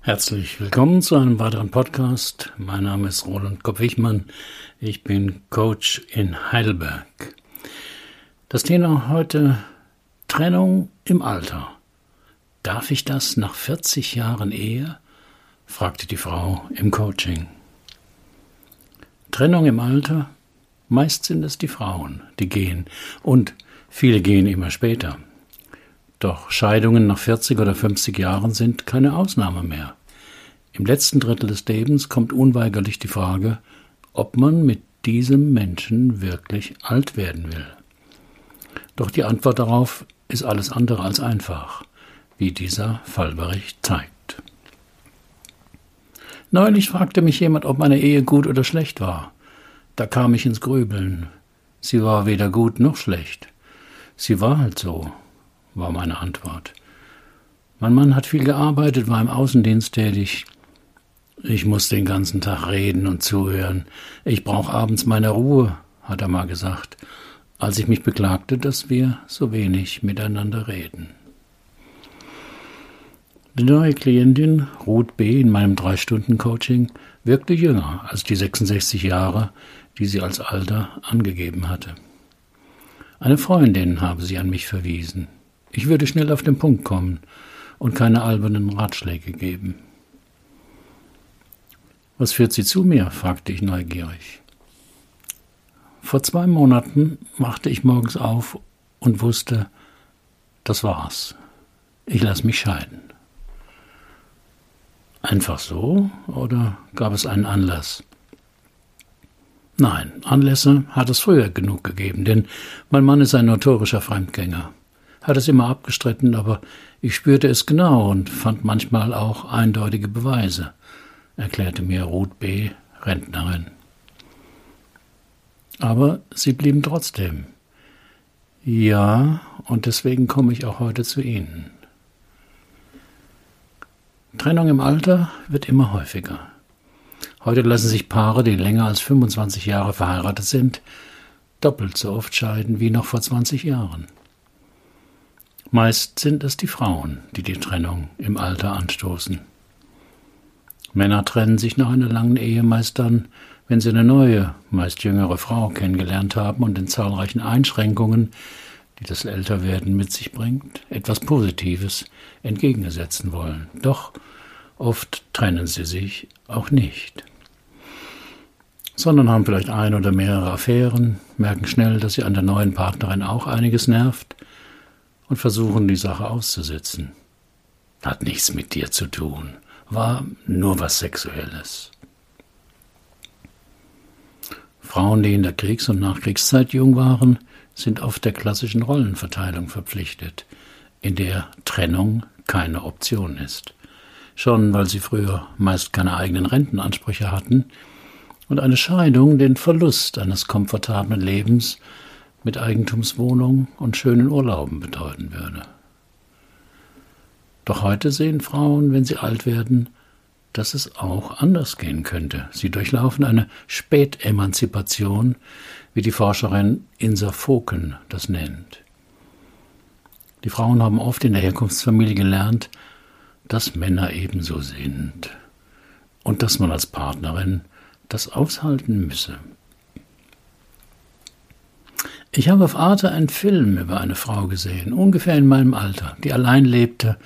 Herzlich willkommen zu einem weiteren Podcast. Mein Name ist Roland Kopp-Wichmann. Ich bin Coach in Heidelberg. Das Thema heute Trennung im Alter. Darf ich das nach 40 Jahren Ehe? fragte die Frau im Coaching. Trennung im Alter? Meist sind es die Frauen, die gehen. Und viele gehen immer später. Doch Scheidungen nach 40 oder 50 Jahren sind keine Ausnahme mehr. Im letzten Drittel des Lebens kommt unweigerlich die Frage, ob man mit diesem Menschen wirklich alt werden will. Doch die Antwort darauf ist alles andere als einfach, wie dieser Fallbericht zeigt. Neulich fragte mich jemand, ob meine Ehe gut oder schlecht war. Da kam ich ins Grübeln. Sie war weder gut noch schlecht. Sie war halt so, war meine Antwort. Mein Mann hat viel gearbeitet, war im Außendienst tätig, ich muss den ganzen Tag reden und zuhören. Ich brauche abends meine Ruhe, hat er mal gesagt, als ich mich beklagte, dass wir so wenig miteinander reden. Die neue Klientin, Ruth B. in meinem Drei-Stunden-Coaching, wirkte jünger als die 66 Jahre, die sie als Alter angegeben hatte. Eine Freundin habe sie an mich verwiesen. Ich würde schnell auf den Punkt kommen und keine albernen Ratschläge geben. Was führt Sie zu mir? fragte ich neugierig. Vor zwei Monaten machte ich morgens auf und wusste, das war's. Ich lasse mich scheiden. Einfach so oder gab es einen Anlass? Nein, Anlässe hat es früher genug gegeben, denn mein Mann ist ein notorischer Fremdgänger. Hat es immer abgestritten, aber ich spürte es genau und fand manchmal auch eindeutige Beweise erklärte mir Ruth B., Rentnerin. Aber sie blieben trotzdem. Ja, und deswegen komme ich auch heute zu Ihnen. Trennung im Alter wird immer häufiger. Heute lassen sich Paare, die länger als 25 Jahre verheiratet sind, doppelt so oft scheiden wie noch vor 20 Jahren. Meist sind es die Frauen, die die Trennung im Alter anstoßen. Männer trennen sich nach einer langen Ehe meist dann, wenn sie eine neue, meist jüngere Frau kennengelernt haben und den zahlreichen Einschränkungen, die das Älterwerden mit sich bringt, etwas Positives entgegensetzen wollen. Doch oft trennen sie sich auch nicht, sondern haben vielleicht ein oder mehrere Affären, merken schnell, dass sie an der neuen Partnerin auch einiges nervt und versuchen die Sache auszusitzen. Hat nichts mit dir zu tun war nur was Sexuelles. Frauen, die in der Kriegs- und Nachkriegszeit jung waren, sind oft der klassischen Rollenverteilung verpflichtet, in der Trennung keine Option ist. Schon weil sie früher meist keine eigenen Rentenansprüche hatten und eine Scheidung den Verlust eines komfortablen Lebens mit Eigentumswohnung und schönen Urlauben bedeuten würde. Doch heute sehen Frauen, wenn sie alt werden, dass es auch anders gehen könnte. Sie durchlaufen eine Spätemanzipation, wie die Forscherin Insa Foken das nennt. Die Frauen haben oft in der Herkunftsfamilie gelernt, dass Männer ebenso sind und dass man als Partnerin das aushalten müsse. Ich habe auf Arte einen Film über eine Frau gesehen, ungefähr in meinem Alter, die allein lebte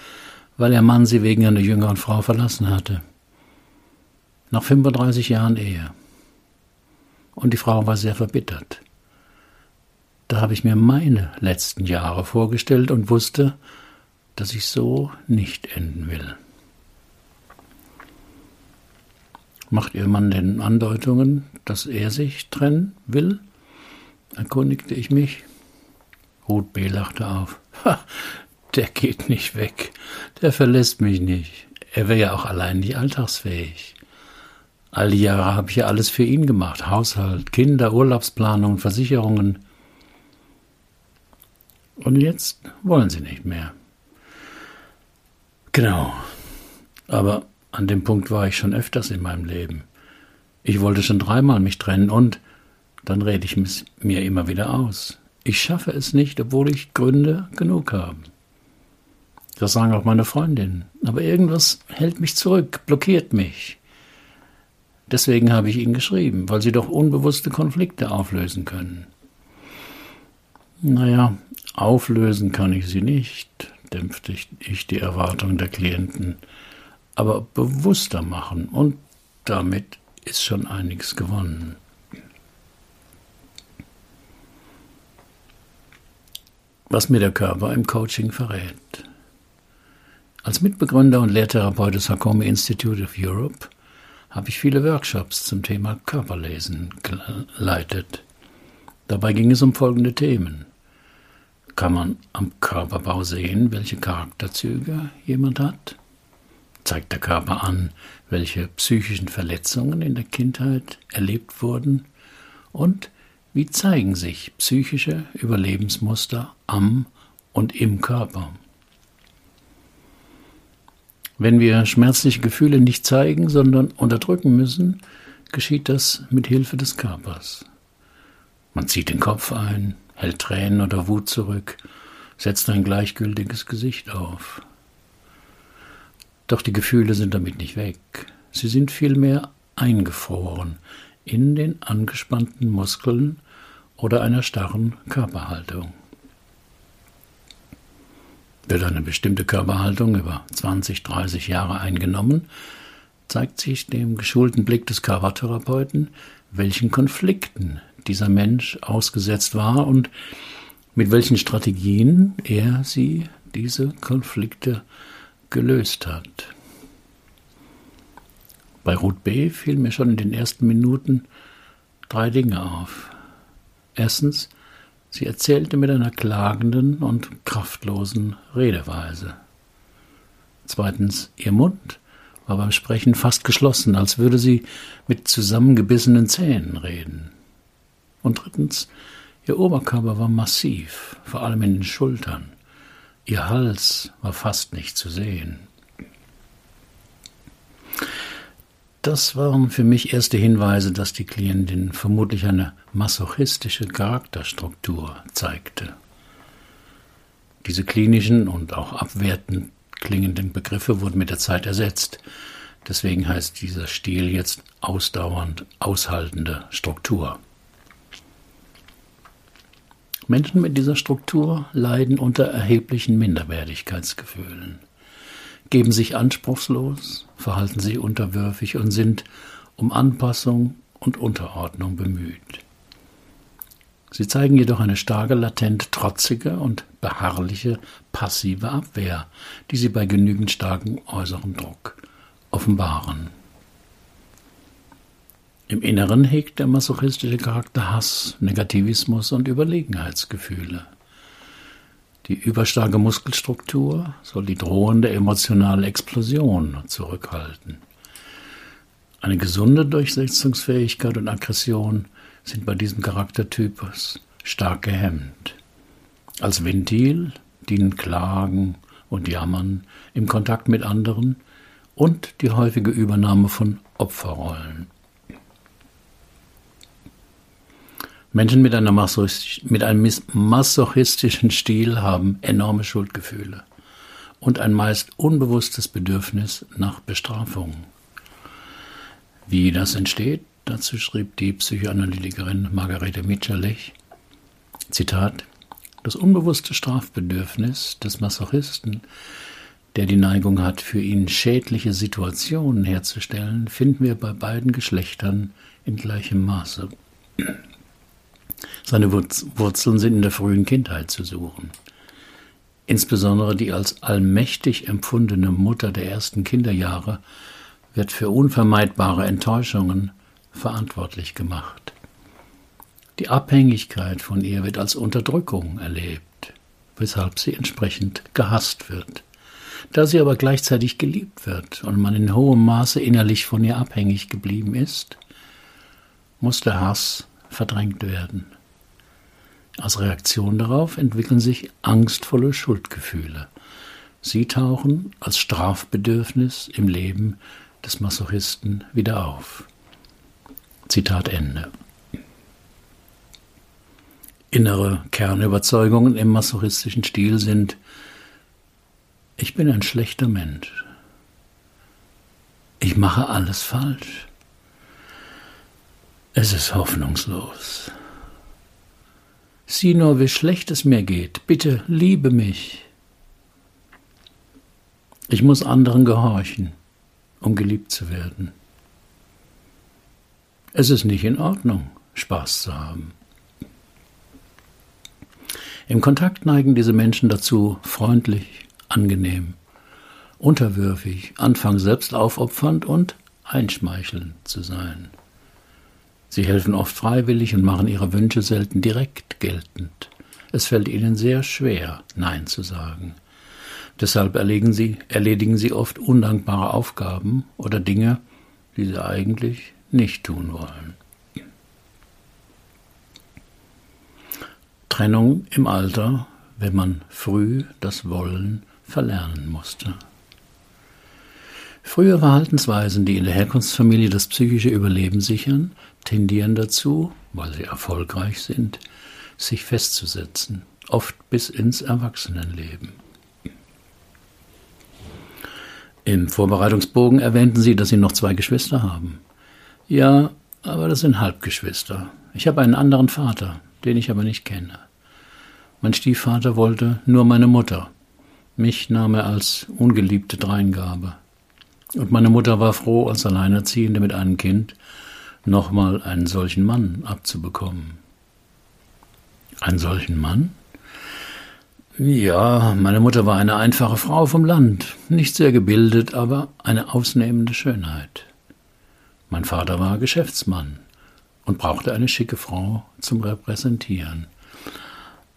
weil ihr Mann sie wegen einer jüngeren Frau verlassen hatte. Nach 35 Jahren Ehe. Und die Frau war sehr verbittert. Da habe ich mir meine letzten Jahre vorgestellt und wusste, dass ich so nicht enden will. Macht Ihr Mann denn Andeutungen, dass er sich trennen will? Erkundigte ich mich. Ruth B. lachte auf. Ha, der geht nicht weg. Der verlässt mich nicht. Er wäre ja auch allein nicht alltagsfähig. All die Jahre habe ich ja alles für ihn gemacht. Haushalt, Kinder, Urlaubsplanung, Versicherungen. Und jetzt wollen sie nicht mehr. Genau. Aber an dem Punkt war ich schon öfters in meinem Leben. Ich wollte schon dreimal mich trennen und dann rede ich mir immer wieder aus. Ich schaffe es nicht, obwohl ich Gründe genug habe. Das sagen auch meine Freundinnen. Aber irgendwas hält mich zurück, blockiert mich. Deswegen habe ich Ihnen geschrieben, weil Sie doch unbewusste Konflikte auflösen können. Naja, auflösen kann ich sie nicht, dämpfte ich die Erwartung der Klienten, aber bewusster machen und damit ist schon einiges gewonnen. Was mir der Körper im Coaching verrät. Als Mitbegründer und Lehrtherapeut des Hakomi Institute of Europe habe ich viele Workshops zum Thema Körperlesen geleitet. Dabei ging es um folgende Themen. Kann man am Körperbau sehen, welche Charakterzüge jemand hat? Zeigt der Körper an, welche psychischen Verletzungen in der Kindheit erlebt wurden? Und wie zeigen sich psychische Überlebensmuster am und im Körper? Wenn wir schmerzliche Gefühle nicht zeigen, sondern unterdrücken müssen, geschieht das mit Hilfe des Körpers. Man zieht den Kopf ein, hält Tränen oder Wut zurück, setzt ein gleichgültiges Gesicht auf. Doch die Gefühle sind damit nicht weg. Sie sind vielmehr eingefroren in den angespannten Muskeln oder einer starren Körperhaltung. Wird eine bestimmte Körperhaltung über 20, 30 Jahre eingenommen, zeigt sich dem geschulten Blick des Körpertherapeuten, welchen Konflikten dieser Mensch ausgesetzt war und mit welchen Strategien er sie, diese Konflikte, gelöst hat. Bei Ruth B. fiel mir schon in den ersten Minuten drei Dinge auf. Erstens, sie erzählte mit einer klagenden und kraftlosen Redeweise. Zweitens, ihr Mund war beim Sprechen fast geschlossen, als würde sie mit zusammengebissenen Zähnen reden. Und drittens, ihr Oberkörper war massiv, vor allem in den Schultern. Ihr Hals war fast nicht zu sehen. Das waren für mich erste Hinweise, dass die Klientin vermutlich eine masochistische Charakterstruktur zeigte. Diese klinischen und auch abwertend klingenden Begriffe wurden mit der Zeit ersetzt. Deswegen heißt dieser Stil jetzt ausdauernd aushaltende Struktur. Menschen mit dieser Struktur leiden unter erheblichen Minderwertigkeitsgefühlen, geben sich anspruchslos, verhalten sich unterwürfig und sind um Anpassung und Unterordnung bemüht. Sie zeigen jedoch eine starke, latent trotzige und beharrliche passive Abwehr, die sie bei genügend starkem äußeren Druck offenbaren. Im Inneren hegt der masochistische Charakter Hass, Negativismus und Überlegenheitsgefühle. Die überstarke Muskelstruktur soll die drohende emotionale Explosion zurückhalten. Eine gesunde Durchsetzungsfähigkeit und Aggression sind bei diesem Charaktertypus stark gehemmt. Als Ventil dienen Klagen und Jammern im Kontakt mit anderen und die häufige Übernahme von Opferrollen. Menschen mit, mit, einem masochistischen Stil haben enorme Schuldgefühle und ein meist unbewusstes Bedürfnis nach Bestrafung. Wie das entsteht, dazu schrieb die Psychoanalytikerin Margarete Mitscherlich, Zitat, das unbewusste Strafbedürfnis des Masochisten, der die Neigung hat, für ihn schädliche Situationen herzustellen, finden wir bei beiden Geschlechtern in gleichem Maße. Seine Wurzeln sind in der frühen Kindheit zu suchen. Insbesondere die als allmächtig empfundene Mutter der ersten Kinderjahre wird für unvermeidbare Enttäuschungen verantwortlich gemacht. Die Abhängigkeit von ihr wird als Unterdrückung erlebt, weshalb sie entsprechend gehasst wird. Da sie aber gleichzeitig geliebt wird und man in hohem Maße innerlich von ihr abhängig geblieben ist, muss der Hass verdrängt werden. Als Reaktion darauf entwickeln sich angstvolle Schuldgefühle. Sie tauchen als Strafbedürfnis im Leben des Masochisten wieder auf. Zitat Ende. Innere Kernüberzeugungen im masochistischen Stil sind Ich bin ein schlechter Mensch. Ich mache alles falsch. Es ist hoffnungslos. Sieh nur, wie schlecht es mir geht. Bitte liebe mich. Ich muss anderen gehorchen, um geliebt zu werden. Es ist nicht in Ordnung, Spaß zu haben. Im Kontakt neigen diese Menschen dazu, freundlich, angenehm, unterwürfig, anfangs selbst aufopfernd und einschmeichelnd zu sein. Sie helfen oft freiwillig und machen ihre Wünsche selten direkt geltend. Es fällt ihnen sehr schwer, Nein zu sagen. Deshalb erledigen sie, erledigen sie oft undankbare Aufgaben oder Dinge, die sie eigentlich nicht tun wollen. Trennung im Alter, wenn man früh das Wollen verlernen musste. Frühe Verhaltensweisen, die in der Herkunftsfamilie das psychische Überleben sichern, tendieren dazu, weil sie erfolgreich sind, sich festzusetzen, oft bis ins Erwachsenenleben. Im Vorbereitungsbogen erwähnten Sie, dass Sie noch zwei Geschwister haben. Ja, aber das sind Halbgeschwister. Ich habe einen anderen Vater, den ich aber nicht kenne. Mein Stiefvater wollte nur meine Mutter. Mich nahm er als ungeliebte Dreingabe. Und meine Mutter war froh, als Alleinerziehende mit einem Kind nochmal einen solchen Mann abzubekommen. Einen solchen Mann? Ja, meine Mutter war eine einfache Frau vom Land, nicht sehr gebildet, aber eine ausnehmende Schönheit. Mein Vater war Geschäftsmann und brauchte eine schicke Frau zum Repräsentieren.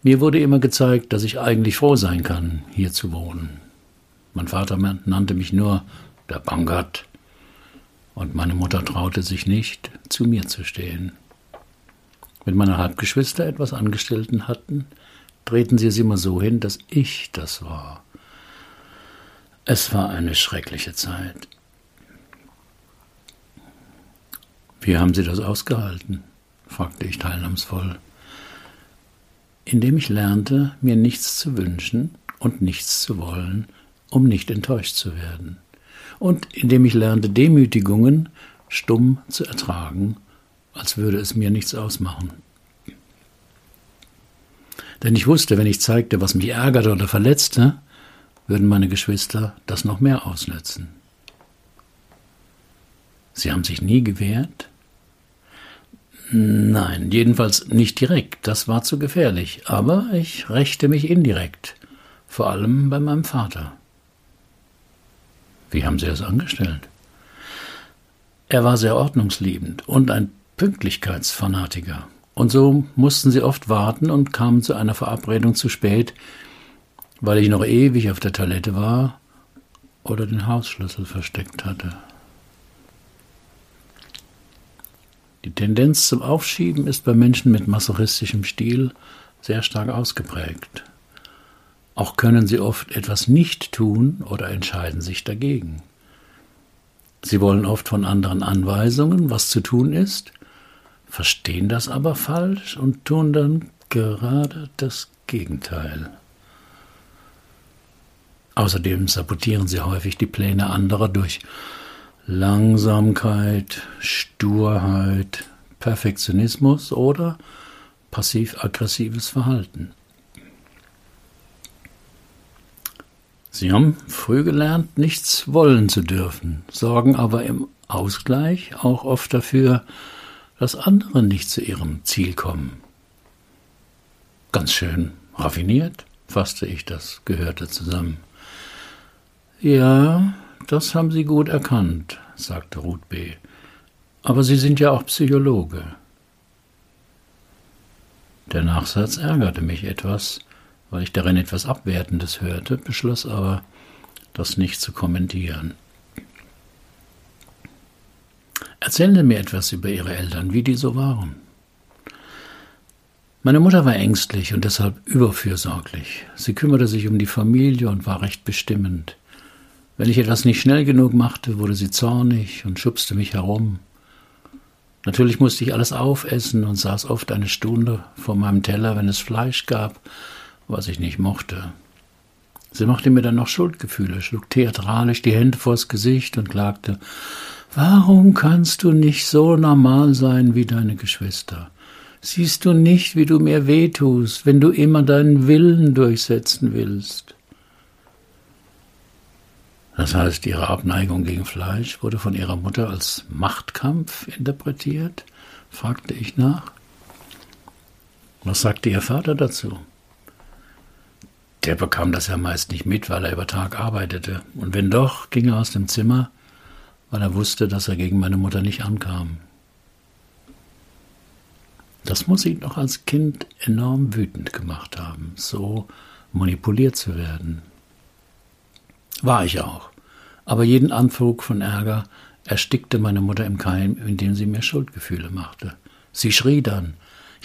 Mir wurde immer gezeigt, dass ich eigentlich froh sein kann, hier zu wohnen. Mein Vater nannte mich nur der Bangert, und meine Mutter traute sich nicht, zu mir zu stehen. Wenn meine Halbgeschwister etwas Angestellten hatten, drehten sie es immer so hin, dass ich das war. Es war eine schreckliche Zeit. Wie haben Sie das ausgehalten? fragte ich teilnahmsvoll. Indem ich lernte, mir nichts zu wünschen und nichts zu wollen, um nicht enttäuscht zu werden und indem ich lernte, Demütigungen stumm zu ertragen, als würde es mir nichts ausmachen. Denn ich wusste, wenn ich zeigte, was mich ärgerte oder verletzte, würden meine Geschwister das noch mehr ausnützen. Sie haben sich nie gewehrt? Nein, jedenfalls nicht direkt, das war zu gefährlich, aber ich rächte mich indirekt, vor allem bei meinem Vater. Wie haben Sie es angestellt? Er war sehr ordnungsliebend und ein Pünktlichkeitsfanatiker. Und so mussten sie oft warten und kamen zu einer Verabredung zu spät, weil ich noch ewig auf der Toilette war oder den Hausschlüssel versteckt hatte. Die Tendenz zum Aufschieben ist bei Menschen mit masochistischem Stil sehr stark ausgeprägt. Auch können sie oft etwas nicht tun oder entscheiden sich dagegen. Sie wollen oft von anderen Anweisungen, was zu tun ist, verstehen das aber falsch und tun dann gerade das Gegenteil. Außerdem sabotieren sie häufig die Pläne anderer durch Langsamkeit, Sturheit, Perfektionismus oder passiv-aggressives Verhalten. Sie haben früh gelernt, nichts wollen zu dürfen, sorgen aber im Ausgleich auch oft dafür, dass andere nicht zu ihrem Ziel kommen. Ganz schön raffiniert, fasste ich das Gehörte zusammen. Ja, das haben Sie gut erkannt, sagte Ruth B. Aber Sie sind ja auch Psychologe. Der Nachsatz ärgerte mich etwas, weil ich darin etwas Abwertendes hörte, beschloss aber, das nicht zu kommentieren. Erzählen Sie mir etwas über Ihre Eltern, wie die so waren. Meine Mutter war ängstlich und deshalb überfürsorglich. Sie kümmerte sich um die Familie und war recht bestimmend. Wenn ich etwas nicht schnell genug machte, wurde sie zornig und schubste mich herum. Natürlich musste ich alles aufessen und saß oft eine Stunde vor meinem Teller, wenn es Fleisch gab was ich nicht mochte. Sie machte mir dann noch Schuldgefühle, schlug theatralisch die Hände vors Gesicht und klagte, Warum kannst du nicht so normal sein wie deine Geschwister? Siehst du nicht, wie du mir wehtust, wenn du immer deinen Willen durchsetzen willst? Das heißt, ihre Abneigung gegen Fleisch wurde von ihrer Mutter als Machtkampf interpretiert? fragte ich nach. Was sagte Ihr Vater dazu? Der bekam das ja meist nicht mit, weil er über Tag arbeitete. Und wenn doch, ging er aus dem Zimmer, weil er wusste, dass er gegen meine Mutter nicht ankam. Das muss ihn doch als Kind enorm wütend gemacht haben, so manipuliert zu werden. War ich auch. Aber jeden Anflug von Ärger erstickte meine Mutter im Keim, indem sie mir Schuldgefühle machte. Sie schrie dann,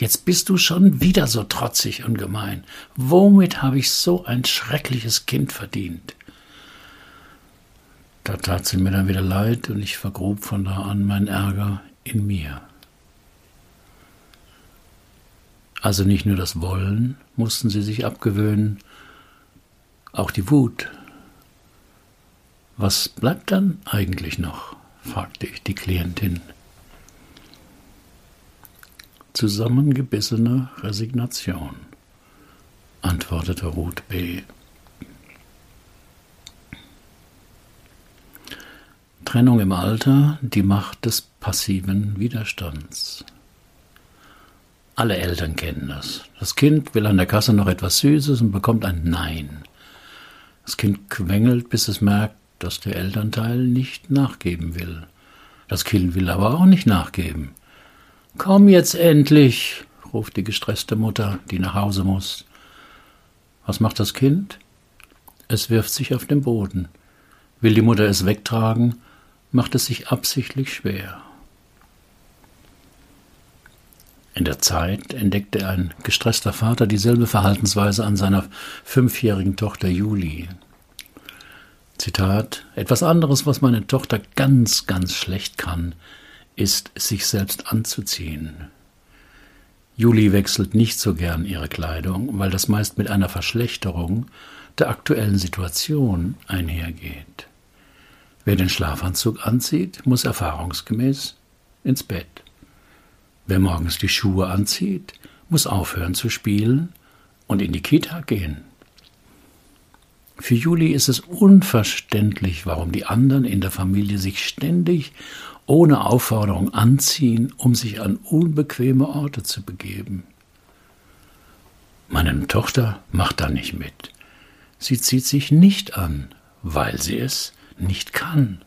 Jetzt bist du schon wieder so trotzig und gemein. Womit habe ich so ein schreckliches Kind verdient? Da tat sie mir dann wieder leid und ich vergrub von da an mein Ärger in mir. Also nicht nur das Wollen mussten sie sich abgewöhnen, auch die Wut. Was bleibt dann eigentlich noch? fragte ich die Klientin zusammengebissene Resignation, antwortete Ruth B. Trennung im Alter, die Macht des passiven Widerstands. Alle Eltern kennen das. Das Kind will an der Kasse noch etwas Süßes und bekommt ein Nein. Das Kind quengelt, bis es merkt, dass der Elternteil nicht nachgeben will. Das Kind will aber auch nicht nachgeben. Komm jetzt endlich, ruft die gestresste Mutter, die nach Hause muss. Was macht das Kind? Es wirft sich auf den Boden. Will die Mutter es wegtragen, macht es sich absichtlich schwer. In der Zeit entdeckte ein gestresster Vater dieselbe Verhaltensweise an seiner fünfjährigen Tochter Julie. Zitat: Etwas anderes, was meine Tochter ganz, ganz schlecht kann, ist, sich selbst anzuziehen. Julie wechselt nicht so gern ihre Kleidung, weil das meist mit einer Verschlechterung der aktuellen Situation einhergeht. Wer den Schlafanzug anzieht, muss erfahrungsgemäß ins Bett. Wer morgens die Schuhe anzieht, muss aufhören zu spielen und in die Kita gehen. Für Julie ist es unverständlich, warum die anderen in der Familie sich ständig ohne Aufforderung anziehen, um sich an unbequeme Orte zu begeben. Meine Tochter macht da nicht mit. Sie zieht sich nicht an, weil sie es nicht kann.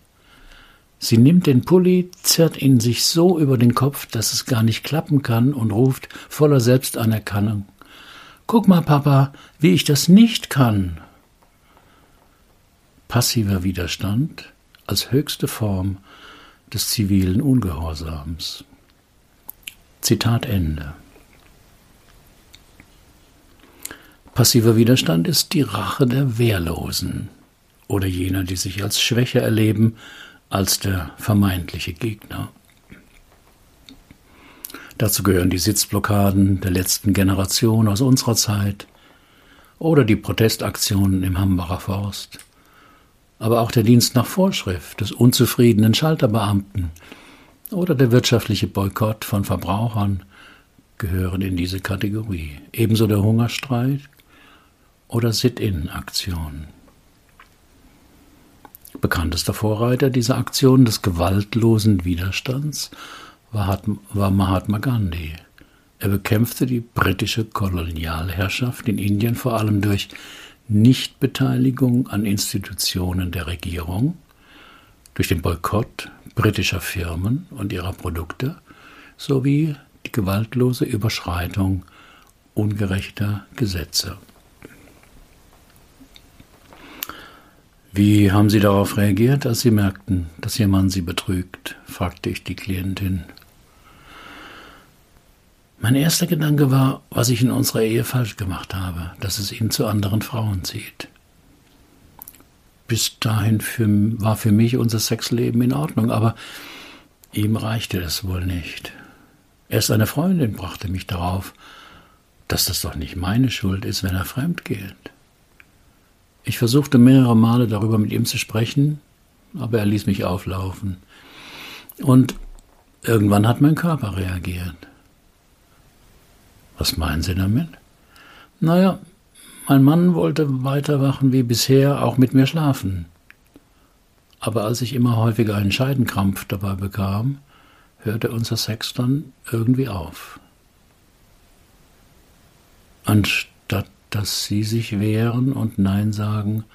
Sie nimmt den Pulli, zerrt ihn sich so über den Kopf, dass es gar nicht klappen kann und ruft voller Selbstanerkennung Guck mal, Papa, wie ich das nicht kann. Passiver Widerstand als höchste Form des zivilen Ungehorsams. Zitat Ende. Passiver Widerstand ist die Rache der Wehrlosen oder jener, die sich als schwächer erleben als der vermeintliche Gegner. Dazu gehören die Sitzblockaden der letzten Generation aus unserer Zeit oder die Protestaktionen im Hambacher Forst aber auch der Dienst nach Vorschrift des unzufriedenen Schalterbeamten oder der wirtschaftliche Boykott von Verbrauchern gehören in diese Kategorie. Ebenso der Hungerstreik oder Sit-in-Aktion. Bekanntester Vorreiter dieser Aktion des gewaltlosen Widerstands war Mahatma Gandhi. Er bekämpfte die britische Kolonialherrschaft in Indien vor allem durch Nichtbeteiligung an Institutionen der Regierung, durch den Boykott britischer Firmen und ihrer Produkte sowie die gewaltlose Überschreitung ungerechter Gesetze. Wie haben Sie darauf reagiert, als Sie merkten, dass Ihr Mann Sie betrügt? fragte ich die Klientin. Mein erster Gedanke war, was ich in unserer Ehe falsch gemacht habe, dass es ihn zu anderen Frauen zieht. Bis dahin für, war für mich unser Sexleben in Ordnung, aber ihm reichte es wohl nicht. Erst eine Freundin brachte mich darauf, dass das doch nicht meine Schuld ist, wenn er fremd geht. Ich versuchte mehrere Male darüber mit ihm zu sprechen, aber er ließ mich auflaufen. Und irgendwann hat mein Körper reagiert. Was meinen Sie damit? Naja, mein Mann wollte weiterwachen wie bisher, auch mit mir schlafen. Aber als ich immer häufiger einen Scheidenkrampf dabei bekam, hörte unser Sex dann irgendwie auf. Anstatt dass Sie sich wehren und Nein sagen,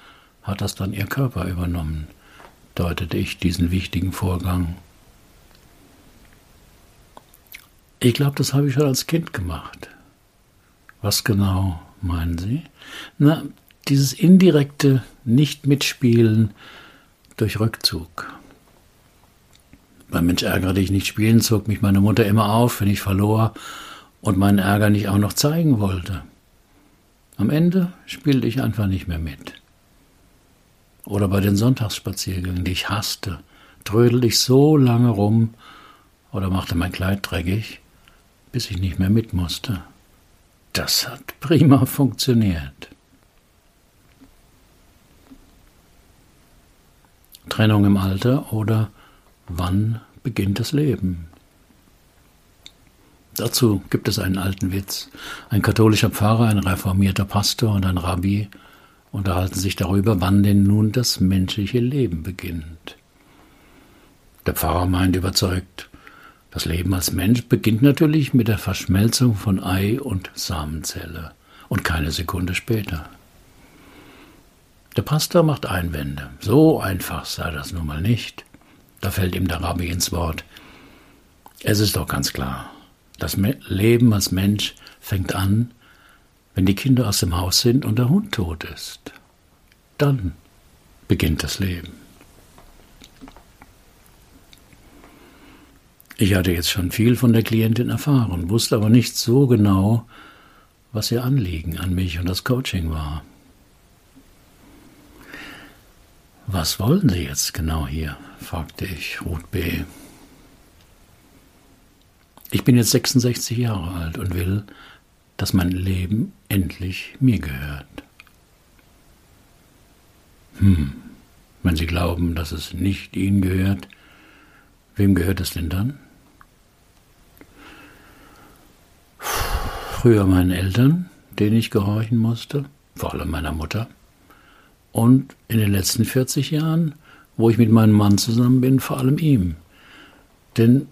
hat das dann Ihr Körper übernommen, deutete ich diesen wichtigen Vorgang. Ich glaube, das habe ich schon als Kind gemacht. Was genau meinen Sie? Na, dieses indirekte Nicht-Mitspielen durch Rückzug. Beim Mensch ärgere dich nicht spielen zog mich meine Mutter immer auf, wenn ich verlor und meinen Ärger nicht auch noch zeigen wollte. Am Ende spielte ich einfach nicht mehr mit. Oder bei den Sonntagsspaziergängen, die ich hasste, trödelte ich so lange rum oder machte mein Kleid dreckig, bis ich nicht mehr mit musste. Das hat prima funktioniert. Trennung im Alter oder wann beginnt das Leben? Dazu gibt es einen alten Witz. Ein katholischer Pfarrer, ein reformierter Pastor und ein Rabbi unterhalten sich darüber, wann denn nun das menschliche Leben beginnt. Der Pfarrer meint überzeugt, das Leben als Mensch beginnt natürlich mit der Verschmelzung von Ei und Samenzelle und keine Sekunde später. Der Pastor macht Einwände. So einfach sei das nun mal nicht. Da fällt ihm der Rabbi ins Wort. Es ist doch ganz klar. Das Leben als Mensch fängt an, wenn die Kinder aus dem Haus sind und der Hund tot ist. Dann beginnt das Leben. Ich hatte jetzt schon viel von der Klientin erfahren, wusste aber nicht so genau, was ihr Anliegen an mich und das Coaching war. Was wollen Sie jetzt genau hier? fragte ich Ruth B. Ich bin jetzt 66 Jahre alt und will, dass mein Leben endlich mir gehört. Hm, wenn Sie glauben, dass es nicht Ihnen gehört, wem gehört es denn dann? Früher meinen Eltern, denen ich gehorchen musste, vor allem meiner Mutter. Und in den letzten 40 Jahren, wo ich mit meinem Mann zusammen bin, vor allem ihm. Denn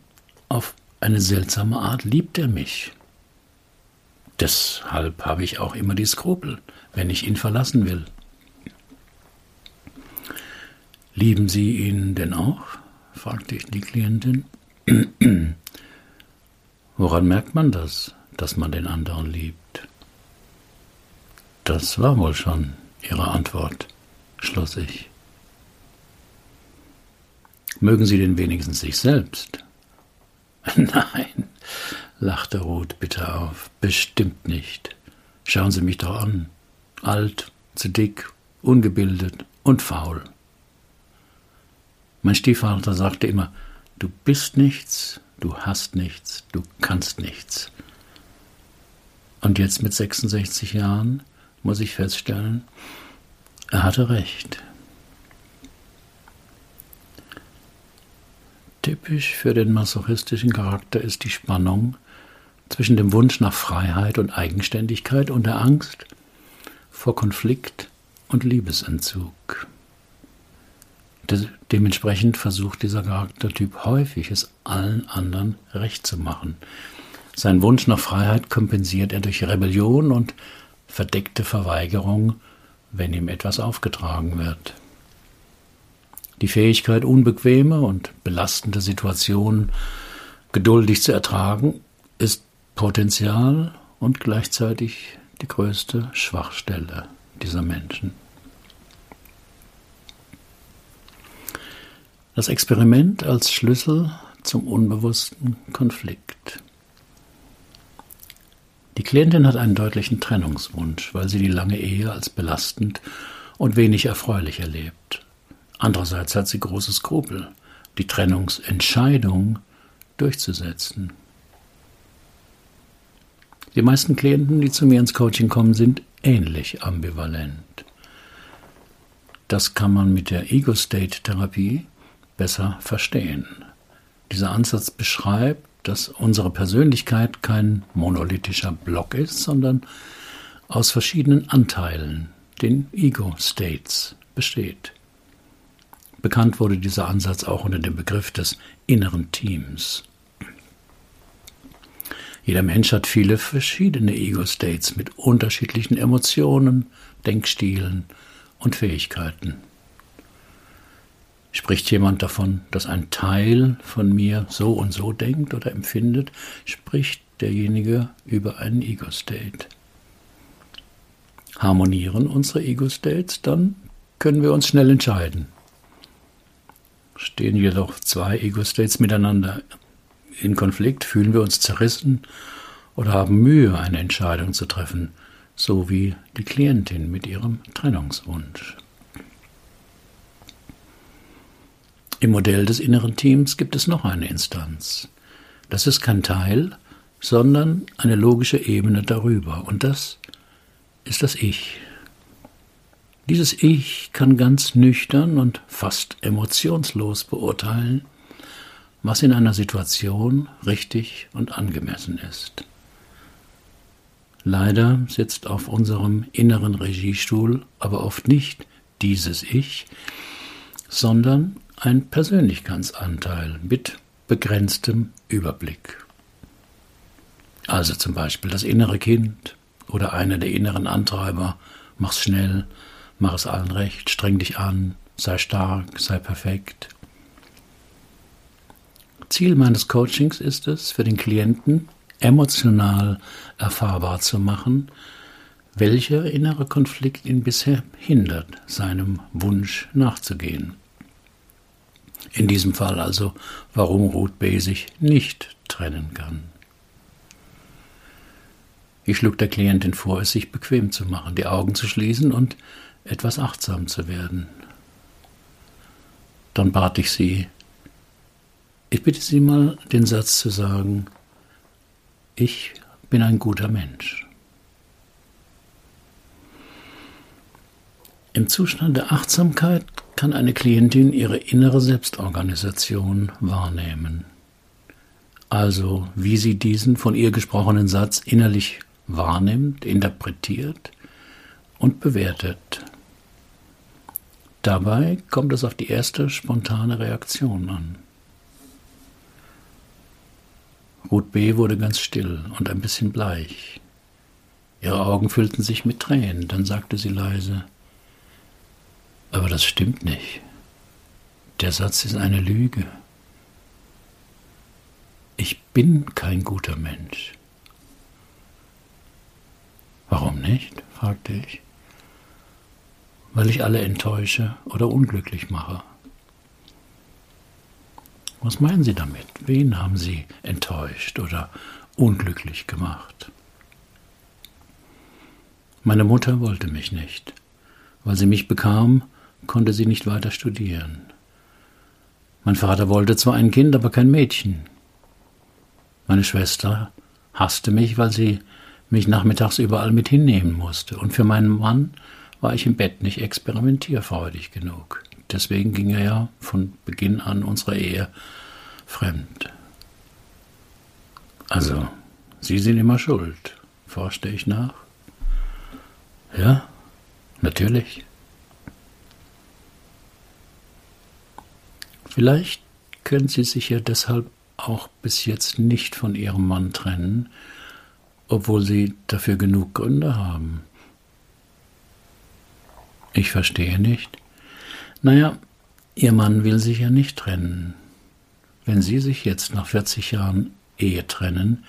auf eine seltsame Art liebt er mich. Deshalb habe ich auch immer die Skrupel, wenn ich ihn verlassen will. Lieben Sie ihn denn auch? fragte ich die Klientin. Woran merkt man das, dass man den anderen liebt? Das war wohl schon Ihre Antwort, schloss ich. Mögen Sie denn wenigstens sich selbst? Nein, lachte Ruth bitter auf, bestimmt nicht. Schauen Sie mich doch an. Alt, zu dick, ungebildet und faul. Mein Stiefvater sagte immer, du bist nichts, du hast nichts, du kannst nichts. Und jetzt mit 66 Jahren muss ich feststellen, er hatte recht. Typisch für den masochistischen Charakter ist die Spannung zwischen dem Wunsch nach Freiheit und Eigenständigkeit und der Angst vor Konflikt und Liebesentzug. Dementsprechend versucht dieser Charaktertyp häufig, es allen anderen recht zu machen. Sein Wunsch nach Freiheit kompensiert er durch Rebellion und verdeckte Verweigerung, wenn ihm etwas aufgetragen wird. Die Fähigkeit, unbequeme und belastende Situationen geduldig zu ertragen, ist Potenzial und gleichzeitig die größte Schwachstelle dieser Menschen. Das Experiment als Schlüssel zum unbewussten Konflikt. Die Klientin hat einen deutlichen Trennungswunsch, weil sie die lange Ehe als belastend und wenig erfreulich erlebt. Andererseits hat sie große Skrupel, die Trennungsentscheidung durchzusetzen. Die meisten Klienten, die zu mir ins Coaching kommen, sind ähnlich ambivalent. Das kann man mit der Ego-State-Therapie besser verstehen. Dieser Ansatz beschreibt, dass unsere Persönlichkeit kein monolithischer Block ist, sondern aus verschiedenen Anteilen, den Ego-States, besteht. Bekannt wurde dieser Ansatz auch unter dem Begriff des inneren Teams. Jeder Mensch hat viele verschiedene Ego-States mit unterschiedlichen Emotionen, Denkstilen und Fähigkeiten. Spricht jemand davon, dass ein Teil von mir so und so denkt oder empfindet, spricht derjenige über einen Ego-State. Harmonieren unsere Ego-States, dann können wir uns schnell entscheiden. Stehen jedoch zwei Ego-States miteinander in Konflikt, fühlen wir uns zerrissen oder haben Mühe, eine Entscheidung zu treffen, so wie die Klientin mit ihrem Trennungswunsch. Im Modell des inneren Teams gibt es noch eine Instanz. Das ist kein Teil, sondern eine logische Ebene darüber. Und das ist das Ich. Dieses Ich kann ganz nüchtern und fast emotionslos beurteilen, was in einer Situation richtig und angemessen ist. Leider sitzt auf unserem inneren Regiestuhl aber oft nicht dieses Ich, sondern ein Persönlichkeitsanteil mit begrenztem Überblick. Also zum Beispiel das innere Kind oder einer der inneren Antreiber, mach's schnell, mach es allen recht, streng dich an, sei stark, sei perfekt. Ziel meines Coachings ist es, für den Klienten emotional erfahrbar zu machen, welcher innere Konflikt ihn bisher hindert, seinem Wunsch nachzugehen. In diesem Fall also, warum Ruth B. sich nicht trennen kann. Ich schlug der Klientin vor, es sich bequem zu machen, die Augen zu schließen und etwas achtsam zu werden. Dann bat ich sie, ich bitte Sie mal, den Satz zu sagen, ich bin ein guter Mensch. Im Zustand der Achtsamkeit kann eine Klientin ihre innere Selbstorganisation wahrnehmen. Also wie sie diesen von ihr gesprochenen Satz innerlich wahrnimmt, interpretiert und bewertet. Dabei kommt es auf die erste spontane Reaktion an. Ruth B. wurde ganz still und ein bisschen bleich. Ihre Augen füllten sich mit Tränen, dann sagte sie leise, aber das stimmt nicht. Der Satz ist eine Lüge. Ich bin kein guter Mensch. Warum nicht? fragte ich. Weil ich alle enttäusche oder unglücklich mache. Was meinen Sie damit? Wen haben Sie enttäuscht oder unglücklich gemacht? Meine Mutter wollte mich nicht. Weil sie mich bekam, konnte sie nicht weiter studieren. Mein Vater wollte zwar ein Kind, aber kein Mädchen. Meine Schwester hasste mich, weil sie mich nachmittags überall mit hinnehmen musste. Und für meinen Mann war ich im Bett nicht experimentierfreudig genug. Deswegen ging er ja von Beginn an unserer Ehe fremd. Also, Sie sind immer schuld, forschte ich nach. Ja, natürlich. Vielleicht können Sie sich ja deshalb auch bis jetzt nicht von Ihrem Mann trennen, obwohl Sie dafür genug Gründe haben. Ich verstehe nicht. Naja, Ihr Mann will sich ja nicht trennen. Wenn Sie sich jetzt nach 40 Jahren Ehe trennen,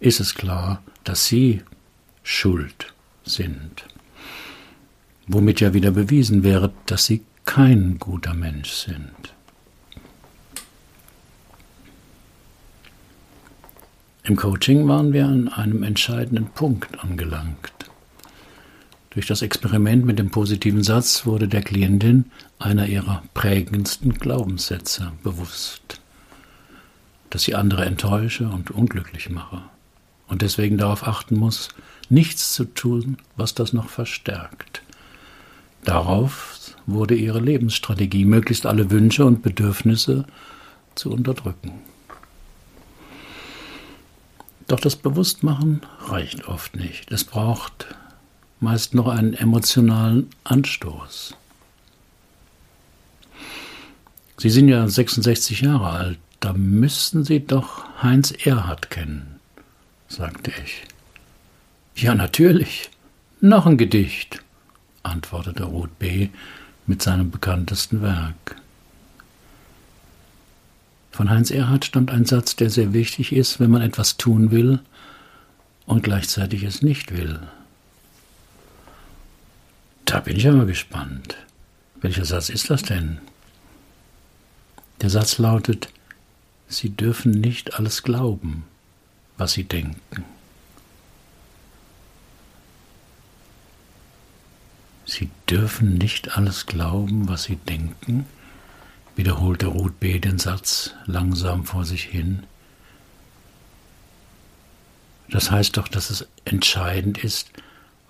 ist es klar, dass Sie schuld sind. Womit ja wieder bewiesen wäre, dass Sie kein guter Mensch sind. Im Coaching waren wir an einem entscheidenden Punkt angelangt. Durch das Experiment mit dem positiven Satz wurde der Klientin einer ihrer prägendsten Glaubenssätze bewusst, dass sie andere enttäusche und unglücklich mache und deswegen darauf achten muss, nichts zu tun, was das noch verstärkt. Darauf wurde ihre Lebensstrategie, möglichst alle Wünsche und Bedürfnisse zu unterdrücken. Doch das Bewusstmachen reicht oft nicht. Es braucht meist noch einen emotionalen Anstoß. Sie sind ja 66 Jahre alt, da müssten Sie doch Heinz Erhard kennen, sagte ich. Ja, natürlich. Noch ein Gedicht, antwortete Ruth B. mit seinem bekanntesten Werk. Von Heinz Erhard stammt ein Satz, der sehr wichtig ist, wenn man etwas tun will und gleichzeitig es nicht will. Da bin ich aber gespannt. Welcher Satz ist das denn? Der Satz lautet, Sie dürfen nicht alles glauben, was Sie denken. Sie dürfen nicht alles glauben, was Sie denken, wiederholte Ruth B. den Satz langsam vor sich hin. Das heißt doch, dass es entscheidend ist,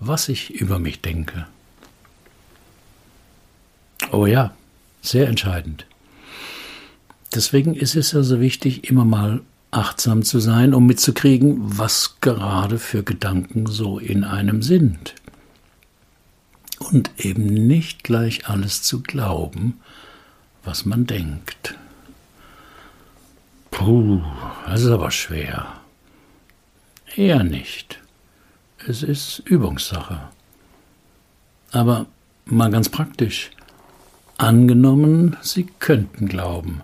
was ich über mich denke. Oh ja, sehr entscheidend. Deswegen ist es ja so wichtig, immer mal achtsam zu sein, um mitzukriegen, was gerade für Gedanken so in einem sind. Und eben nicht gleich alles zu glauben, was man denkt. Puh, das ist aber schwer. Eher nicht. Es ist Übungssache. Aber mal ganz praktisch. Angenommen, Sie könnten glauben,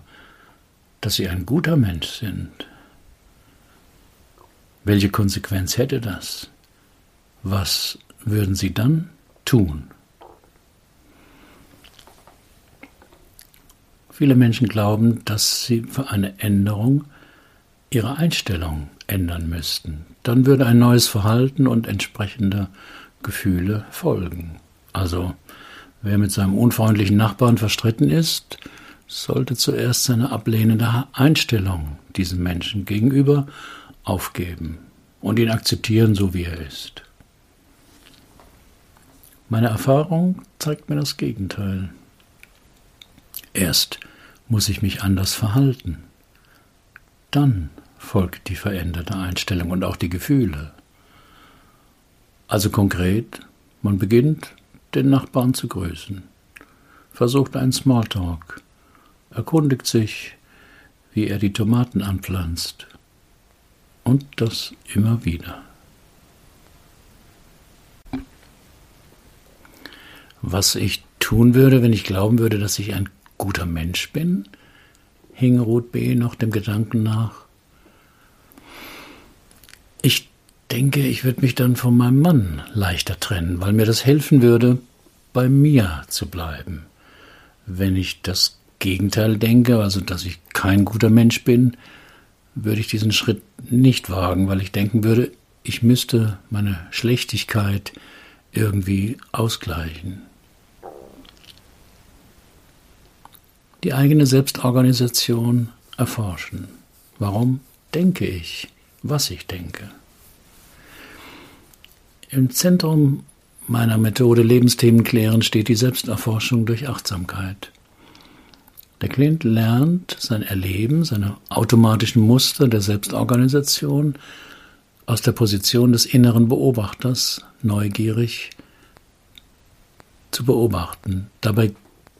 dass Sie ein guter Mensch sind. Welche Konsequenz hätte das? Was würden Sie dann tun? Viele Menschen glauben, dass sie für eine Änderung ihre Einstellung ändern müssten. Dann würde ein neues Verhalten und entsprechende Gefühle folgen. Also, wer mit seinem unfreundlichen Nachbarn verstritten ist, sollte zuerst seine ablehnende Einstellung diesem Menschen gegenüber aufgeben und ihn akzeptieren, so wie er ist. Meine Erfahrung zeigt mir das Gegenteil. Erst muss ich mich anders verhalten. Dann folgt die veränderte Einstellung und auch die Gefühle. Also konkret, man beginnt, den Nachbarn zu grüßen, versucht einen Smalltalk, erkundigt sich, wie er die Tomaten anpflanzt. Und das immer wieder. Was ich tun würde, wenn ich glauben würde, dass ich ein guter Mensch bin? hing Ruth B. noch dem Gedanken nach. Ich denke, ich würde mich dann von meinem Mann leichter trennen, weil mir das helfen würde, bei mir zu bleiben. Wenn ich das Gegenteil denke, also dass ich kein guter Mensch bin, würde ich diesen Schritt nicht wagen, weil ich denken würde, ich müsste meine Schlechtigkeit irgendwie ausgleichen. Die eigene Selbstorganisation erforschen. Warum denke ich, was ich denke? Im Zentrum meiner Methode Lebensthemen klären steht die Selbsterforschung durch Achtsamkeit. Der Klient lernt sein Erleben, seine automatischen Muster der Selbstorganisation aus der Position des inneren Beobachters neugierig zu beobachten. Dabei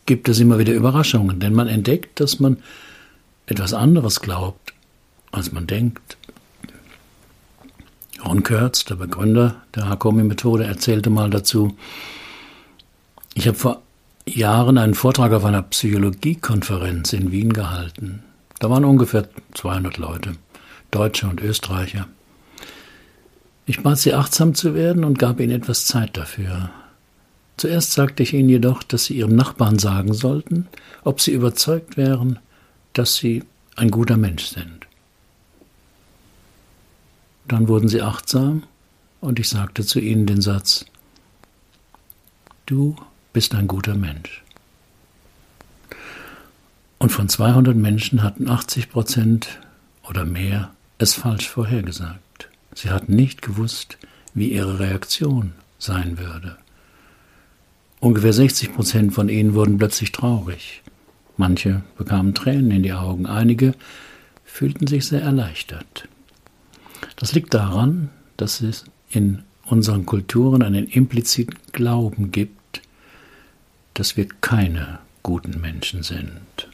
gibt es immer wieder Überraschungen, denn man entdeckt, dass man etwas anderes glaubt, als man denkt. Ron Kurtz, der Begründer der Hakomi-Methode, erzählte mal dazu, ich habe vor Jahren einen Vortrag auf einer Psychologiekonferenz in Wien gehalten. Da waren ungefähr 200 Leute, Deutsche und Österreicher. Ich bat sie achtsam zu werden und gab ihnen etwas Zeit dafür. Zuerst sagte ich ihnen jedoch, dass sie ihrem Nachbarn sagen sollten, ob sie überzeugt wären, dass sie ein guter Mensch sind. Dann wurden sie achtsam und ich sagte zu ihnen den Satz, du bist ein guter Mensch. Und von 200 Menschen hatten 80 Prozent oder mehr es falsch vorhergesagt. Sie hatten nicht gewusst, wie ihre Reaktion sein würde. Ungefähr 60 Prozent von ihnen wurden plötzlich traurig. Manche bekamen Tränen in die Augen, einige fühlten sich sehr erleichtert. Das liegt daran, dass es in unseren Kulturen einen impliziten Glauben gibt, dass wir keine guten Menschen sind.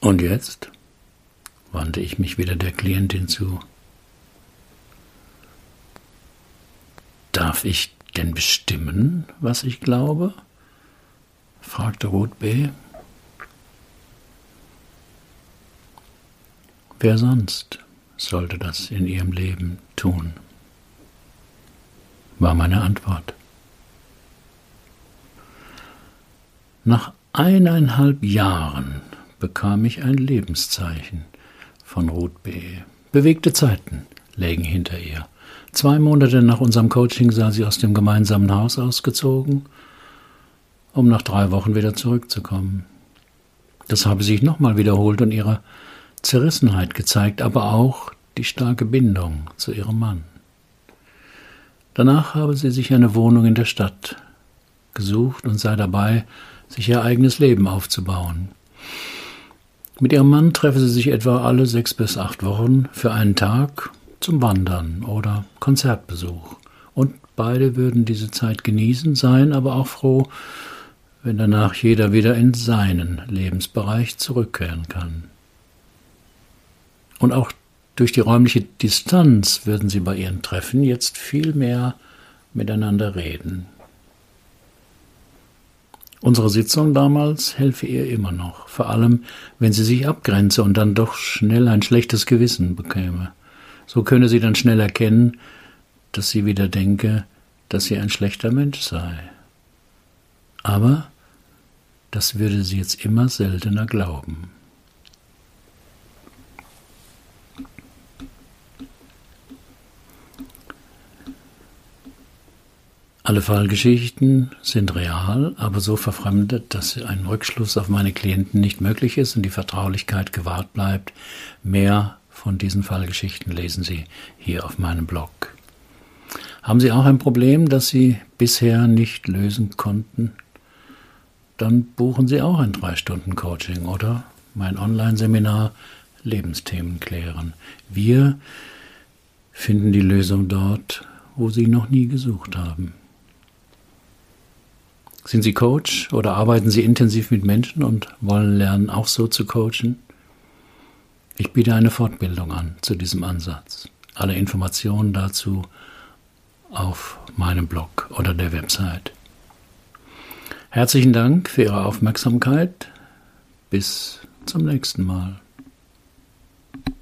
Und jetzt wandte ich mich wieder der Klientin zu. Darf ich denn bestimmen, was ich glaube? fragte Ruth B. Wer sonst sollte das in ihrem Leben tun? war meine Antwort. Nach eineinhalb Jahren bekam ich ein Lebenszeichen von Ruth B. Bewegte Zeiten lägen hinter ihr. Zwei Monate nach unserem Coaching sah sie aus dem gemeinsamen Haus ausgezogen, um nach drei Wochen wieder zurückzukommen. Das habe sich nochmal wiederholt und ihre Zerrissenheit gezeigt, aber auch die starke Bindung zu ihrem Mann. Danach habe sie sich eine Wohnung in der Stadt gesucht und sei dabei, sich ihr eigenes Leben aufzubauen. Mit ihrem Mann treffe sie sich etwa alle sechs bis acht Wochen für einen Tag zum Wandern oder Konzertbesuch. Und beide würden diese Zeit genießen, seien aber auch froh, wenn danach jeder wieder in seinen Lebensbereich zurückkehren kann. Und auch durch die räumliche Distanz würden sie bei ihren Treffen jetzt viel mehr miteinander reden. Unsere Sitzung damals helfe ihr immer noch, vor allem wenn sie sich abgrenze und dann doch schnell ein schlechtes Gewissen bekäme. So könne sie dann schnell erkennen, dass sie wieder denke, dass sie ein schlechter Mensch sei. Aber das würde sie jetzt immer seltener glauben. Alle Fallgeschichten sind real, aber so verfremdet, dass ein Rückschluss auf meine Klienten nicht möglich ist und die Vertraulichkeit gewahrt bleibt. Mehr von diesen Fallgeschichten lesen Sie hier auf meinem Blog. Haben Sie auch ein Problem, das Sie bisher nicht lösen konnten? Dann buchen Sie auch ein 3-Stunden-Coaching oder mein Online-Seminar Lebensthemen klären. Wir finden die Lösung dort, wo Sie noch nie gesucht haben. Sind Sie Coach oder arbeiten Sie intensiv mit Menschen und wollen lernen, auch so zu coachen? Ich biete eine Fortbildung an zu diesem Ansatz. Alle Informationen dazu auf meinem Blog oder der Website. Herzlichen Dank für Ihre Aufmerksamkeit. Bis zum nächsten Mal.